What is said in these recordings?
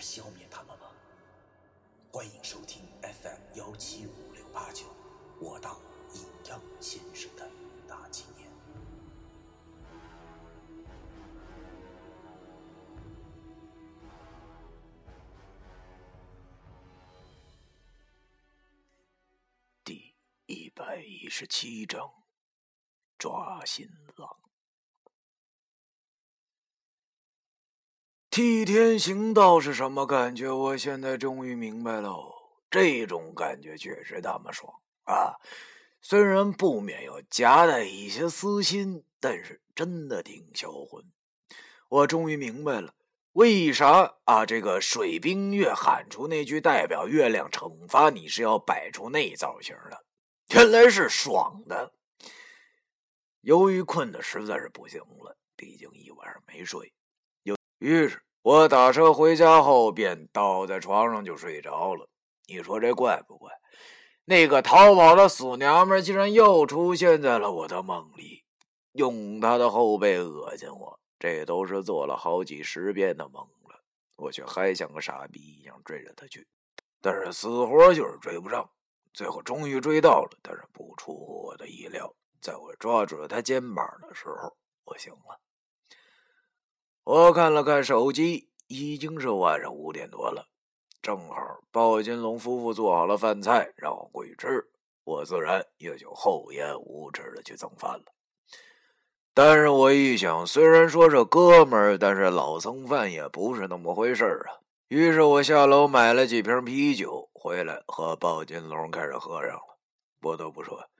消灭他们吗？欢迎收听 FM 幺七五六八九。我当阴阳先生的大纪念。第一百一十七章：抓新郎。替天行道是什么感觉？我现在终于明白喽，这种感觉确实那么爽。啊，虽然不免有夹带一些私心，但是真的挺销魂。我终于明白了，为啥啊这个水冰月喊出那句代表月亮惩罚你是要摆出那造型的，原来是爽的。由于困的实在是不行了，毕竟一晚上没睡，于是我打车回家后便倒在床上就睡着了。你说这怪不怪？那个逃跑的死娘们竟然又出现在了我的梦里，用她的后背恶心我。这都是做了好几十遍的梦了，我却还像个傻逼一样追着她去，但是死活就是追不上。最后终于追到了，但是不出乎我的意料，在我抓住了她肩膀的时候，我醒了。我看了看手机，已经是晚上五点多了。正好鲍金龙夫妇做好了饭菜，让我过去吃，我自然也就厚颜无耻的去蹭饭了。但是我一想，虽然说是哥们儿，但是老蹭饭也不是那么回事儿啊。于是我下楼买了几瓶啤酒回来，和鲍金龙开始喝上了。不得不说，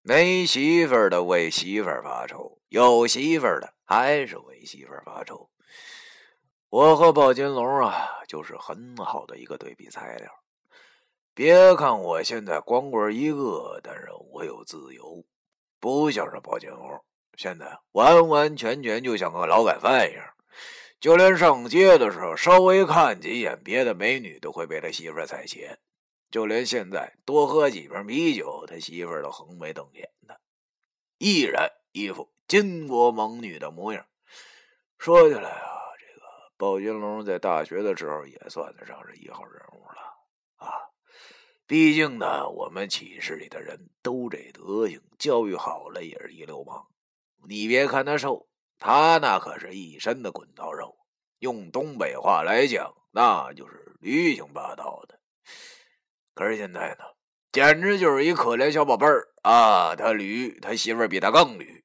没媳妇儿的为媳妇儿发愁，有媳妇儿的还是为媳妇儿发愁。我和鲍金龙啊，就是很好的一个对比材料。别看我现在光棍一个，但是我有自由，不像是鲍金龙，现在完完全全就像个劳改犯一样。就连上街的时候，稍微看几眼别的美女，都会被他媳妇踩鞋。就连现在多喝几瓶啤酒，他媳妇都横眉瞪眼的，依然一副巾帼猛女的模样。说起来啊。这个鲍金龙在大学的时候也算得上是一号人物了啊！毕竟呢，我们寝室里的人都这德行，教育好了也是一流氓。你别看他瘦，他那可是一身的滚刀肉。用东北话来讲，那就是驴性霸道的。可是现在呢，简直就是一可怜小宝贝儿啊！他驴，他媳妇儿比他更驴，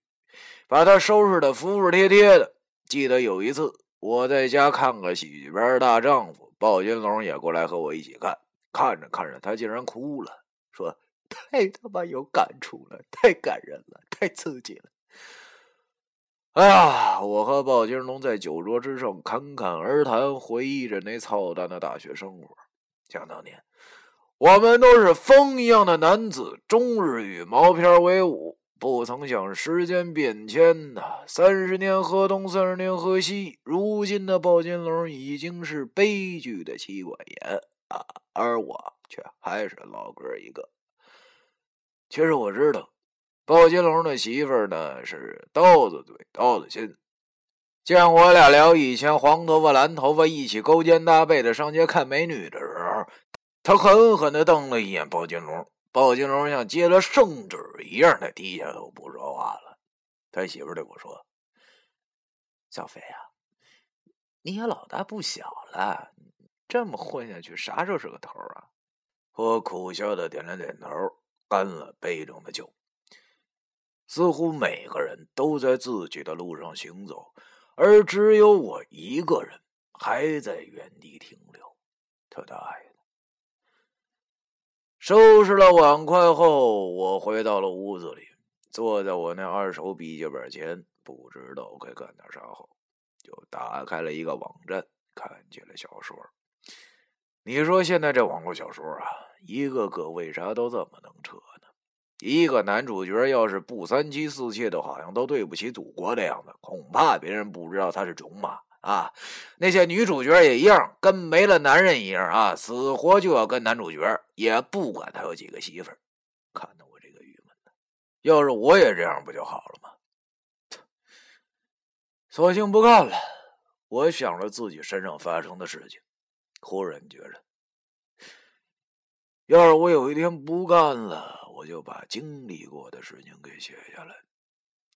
把他收拾的服服帖帖的。记得有一次。我在家看个喜剧片大丈夫》，鲍金龙也过来和我一起看。看着看着，他竟然哭了，说：“太他妈有感触了，太感人了，太刺激了。”哎呀，我和鲍金龙在酒桌之上侃侃而谈，回忆着那操蛋的大学生活。想当年，我们都是风一样的男子，终日与毛片为伍。不曾想时间变迁呐，三十年河东，三十年河西。如今的鲍金龙已经是悲剧的妻管严啊，而我却还是老哥一个。其实我知道，鲍金龙的媳妇儿呢是刀子嘴刀子心。见我俩聊以前黄头发蓝头发一起勾肩搭背的上街看美女的时候，他狠狠的瞪了一眼鲍金龙。鲍金龙像接了圣旨一样，他低下头不说话了。他媳妇对我说：“小飞啊，你也老大不小了，这么混下去，啥时候是个头啊？”我苦笑的点了点头，干了杯中的酒。似乎每个人都在自己的路上行走，而只有我一个人还在原地停留。他大爷！收拾了碗筷后，我回到了屋子里，坐在我那二手笔记本前，不知道该干点啥好，就打开了一个网站，看起了小说。你说现在这网络小说啊，一个个为啥都这么能扯呢？一个男主角要是不三妻四妾的，好像都对不起祖国的样子，恐怕别人不知道他是种马啊。那些女主角也一样，跟没了男人一样啊，死活就要跟男主角，也不管他有几个媳妇儿。看得我这个郁闷的，要是我也这样，不就好了吗？索性不干了。我想着自己身上发生的事情，忽然觉得，要是我有一天不干了，我就把经历过的事情给写下来，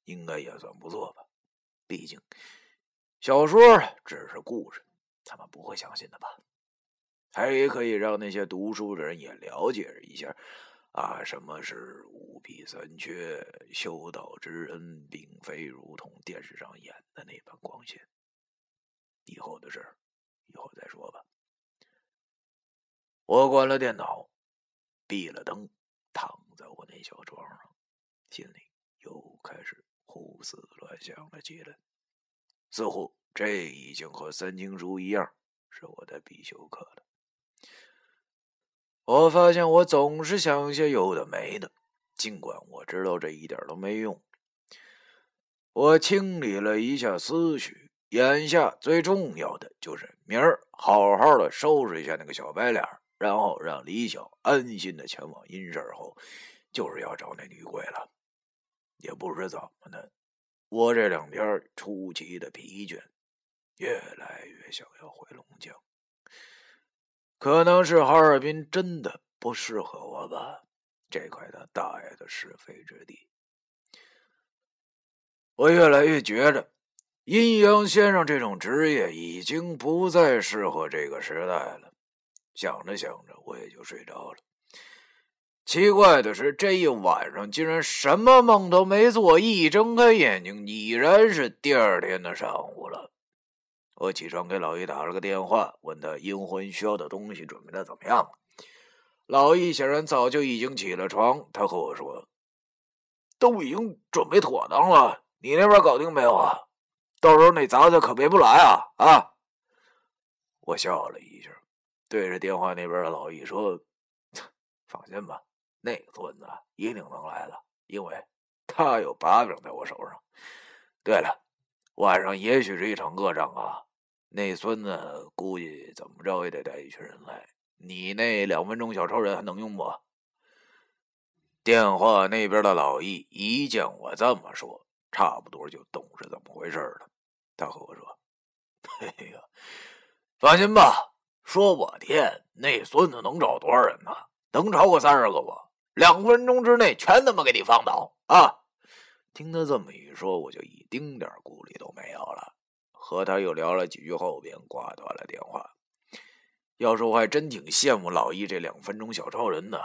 应该也算不错吧。毕竟，小说只是故事，他们不会相信的吧？还可以让那些读书的人也了解一下。啊，什么是五弊三缺？修道之人并非如同电视上演的那般光鲜。以后的事，以后再说吧。我关了电脑，闭了灯，躺在我那小床上，心里又开始胡思乱想了起来。似乎这已经和三经书一样，是我的必修课了。我发现我总是想些有的没的，尽管我知道这一点都没用。我清理了一下思绪，眼下最重要的就是明儿好好的收拾一下那个小白脸，然后让李晓安心的前往阴社后，就是要找那女鬼了。也不知怎么的，我这两天出奇的疲倦，越来越想要回龙江。可能是哈尔滨真的不适合我吧，这块他大爷的是非之地。我越来越觉着，阴阳先生这种职业已经不再适合这个时代了。想着想着，我也就睡着了。奇怪的是，这一晚上竟然什么梦都没做，一睁开眼睛，已然是第二天的上午了。我起床给老易打了个电话，问他阴魂需要的东西准备的怎么样了。老易显然早就已经起了床，他和我说：“都已经准备妥当了，你那边搞定没有啊？到时候那杂子可别不来啊！”啊！我笑了一下，对着电话那边的老易说：“ 放心吧，那个孙子一定能来的，因为他有把柄在我手上。对了，晚上也许是一场恶仗啊。”那孙子估计怎么着也得带一群人来，你那两分钟小超人还能用不？电话那边的老易一见我这么说，差不多就懂是怎么回事了。他和我说：“哎呀，放心吧，说我天，那孙子能找多少人呢？能超过三十个不？两分钟之内全他妈给你放倒啊！”听他这么一说，我就一丁点顾虑都没有了。和他又聊了几句后，便挂断了电话。要说我还真挺羡慕老易这两分钟小超人的，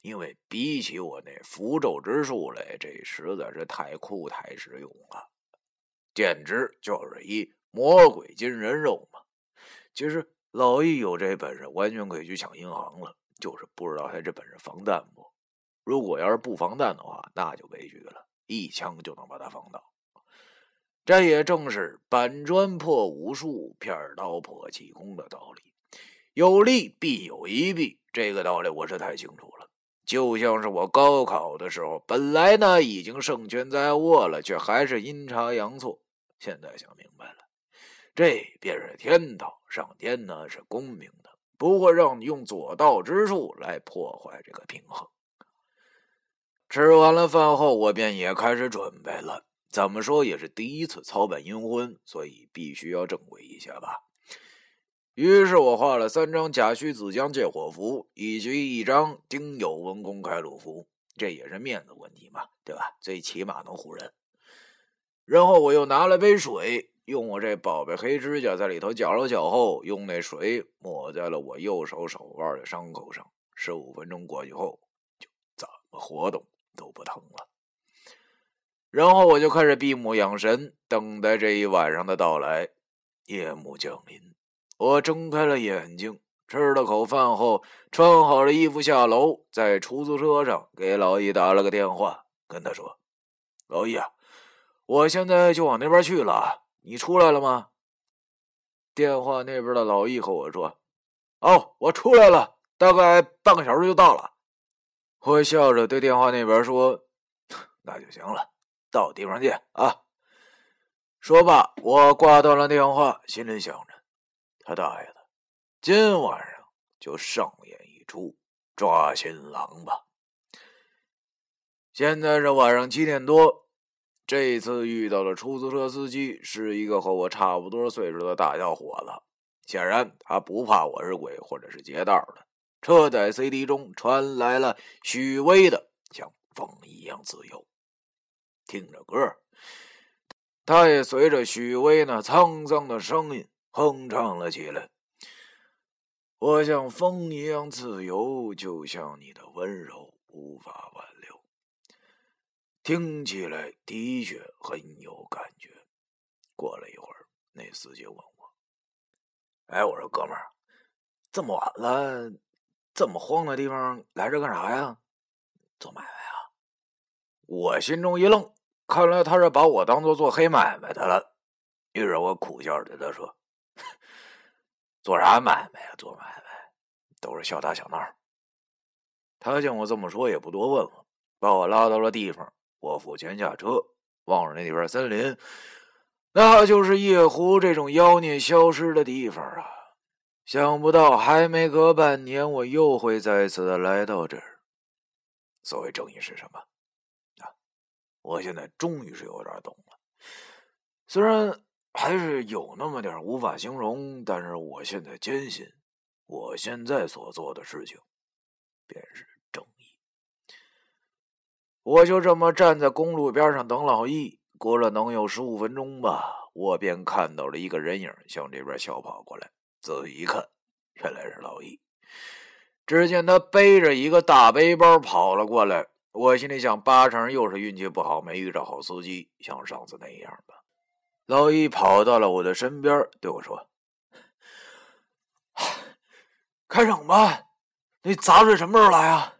因为比起我那符咒之术来，这实在是太酷太实用了，简直就是一魔鬼金人肉嘛！其实老易有这本事，完全可以去抢银行了，就是不知道他这本事防弹不？如果要是不防弹的话，那就悲剧了，一枪就能把他防倒。这也正是板砖破武术，片刀破气功的道理。有利必有一弊，这个道理我是太清楚了。就像是我高考的时候，本来呢已经胜券在握了，却还是阴差阳错。现在想明白了，这便是天道，上天呢是公平的，不会让你用左道之术来破坏这个平衡。吃完了饭后，我便也开始准备了。怎么说也是第一次操办阴婚，所以必须要正规一些吧。于是我画了三张甲戌子江借火符，以及一张丁酉文公开路符，这也是面子问题嘛，对吧？最起码能唬人。然后我又拿了杯水，用我这宝贝黑指甲在里头搅了搅后，用那水抹在了我右手手腕的伤口上。十五分钟过去后，就怎么活动都不疼了。然后我就开始闭目养神，等待这一晚上的到来。夜幕降临，我睁开了眼睛，吃了口饭后，穿好了衣服下楼，在出租车上给老易打了个电话，跟他说：“老易啊，我现在就往那边去了，你出来了吗？”电话那边的老易和我说：“哦，我出来了，大概半个小时就到了。我笑着对电话那边说：“那就行了，到地方见啊。”说罢，我挂断了电话，心里想着：“他大爷的，今晚上就上演一出抓新郎吧。”现在是晚上七点多，这次遇到的出租车司机是一个和我差不多岁数的大小伙子，显然他不怕我是鬼或者是劫道的。车载 CD 中传来了许巍的《像风一样自由》，听着歌，他也随着许巍那沧桑的声音哼唱了起来。我像风一样自由，就像你的温柔无法挽留。听起来的确很有感觉。过了一会儿，那司机问我：“哎，我说哥们儿，这么晚了。”这么荒的地方来这干啥呀？做买卖啊！我心中一愣，看来他是把我当做做黑买卖的了。于是我苦笑着对他说：“做啥买卖呀？做买卖都是小打小闹。”他见我这么说，也不多问了，把我拉到了地方。我付钱下车，望着那边森林，那就是夜壶这种妖孽消失的地方啊。想不到还没隔半年，我又会再次的来到这儿。所谓正义是什么？啊，我现在终于是有点懂了。虽然还是有那么点无法形容，但是我现在坚信，我现在所做的事情便是正义。我就这么站在公路边上等老易，过了能有十五分钟吧，我便看到了一个人影向这边小跑过来。仔细一看，原来是老易。只见他背着一个大背包跑了过来，我心里想，八成又是运气不好，没遇着好司机，像上次那样吧。老易跑到了我的身边，对我说：“开整吧，那杂碎什么时候来啊？”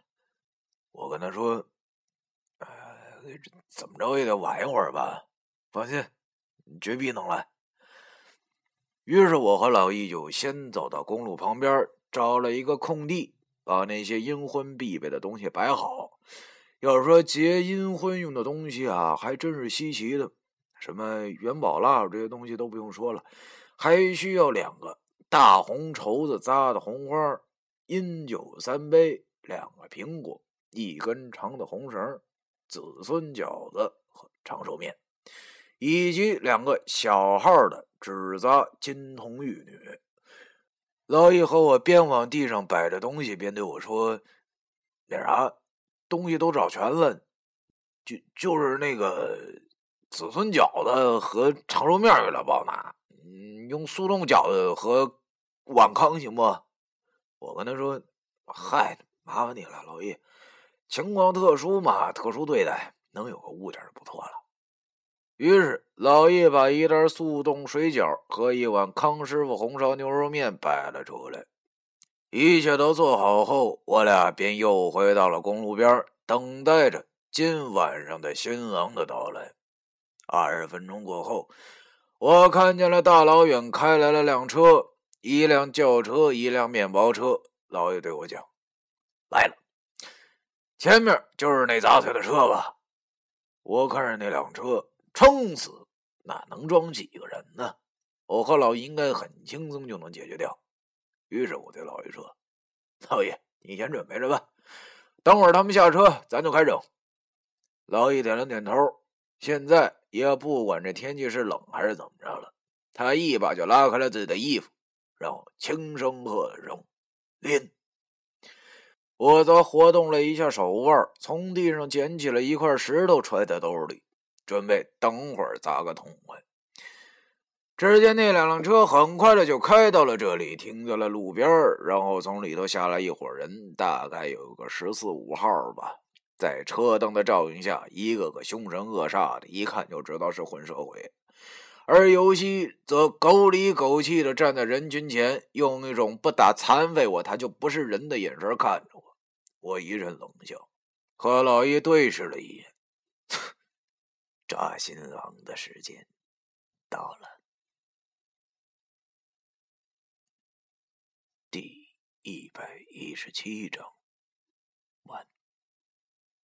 我跟他说：“呃，怎么着也得晚一会儿吧。放心，绝逼能来。”于是我和老易就先走到公路旁边，找了一个空地，把那些阴婚必备的东西摆好。要说结阴婚用的东西啊，还真是稀奇的，什么元宝蜡烛这些东西都不用说了，还需要两个大红绸子扎的红花，阴酒三杯，两个苹果，一根长的红绳，子孙饺子和长寿面，以及两个小号的。纸扎金童玉女，老易和我边往地上摆着东西，边对我说：“那啥，东西都找全了，就就是那个子孙饺子和长寿面有点不好拿，嗯，用速冻饺子和碗糠行不？”我跟他说：“嗨，麻烦你了，老易，情况特殊嘛，特殊对待，能有个物件就不错了。”于是，老易把一袋速冻水饺和一碗康师傅红烧牛肉面摆了出来。一切都做好后，我俩便又回到了公路边，等待着今晚上的新郎的到来。二十分钟过后，我看见了大老远开来了辆车，一辆轿车，一辆面包车。老爷对我讲：“来了，前面就是那杂碎的车吧？”我看着那辆车。撑死哪能装几个人呢？我和老易应该很轻松就能解决掉。于是我对老易说：“老爷，你先准备着吧，等会儿他们下车，咱就开整。”老易点了点头。现在也不管这天气是冷还是怎么着了，他一把就拉开了自己的衣服，然后轻声喝了声：“拎。”我则活动了一下手腕，从地上捡起了一块石头，揣在兜里。准备等会儿砸个痛快。只见那两辆车很快的就开到了这里，停在了路边然后从里头下来一伙人，大概有个十四五号吧。在车灯的照应下，一个个凶神恶煞的，一看就知道是混社会。而尤西则狗里狗气的站在人群前，用一种不打残废我他就不是人的眼神看着我。我一阵冷笑，和老易对视了一眼。抓新郎的时间到了。第一百一十七章。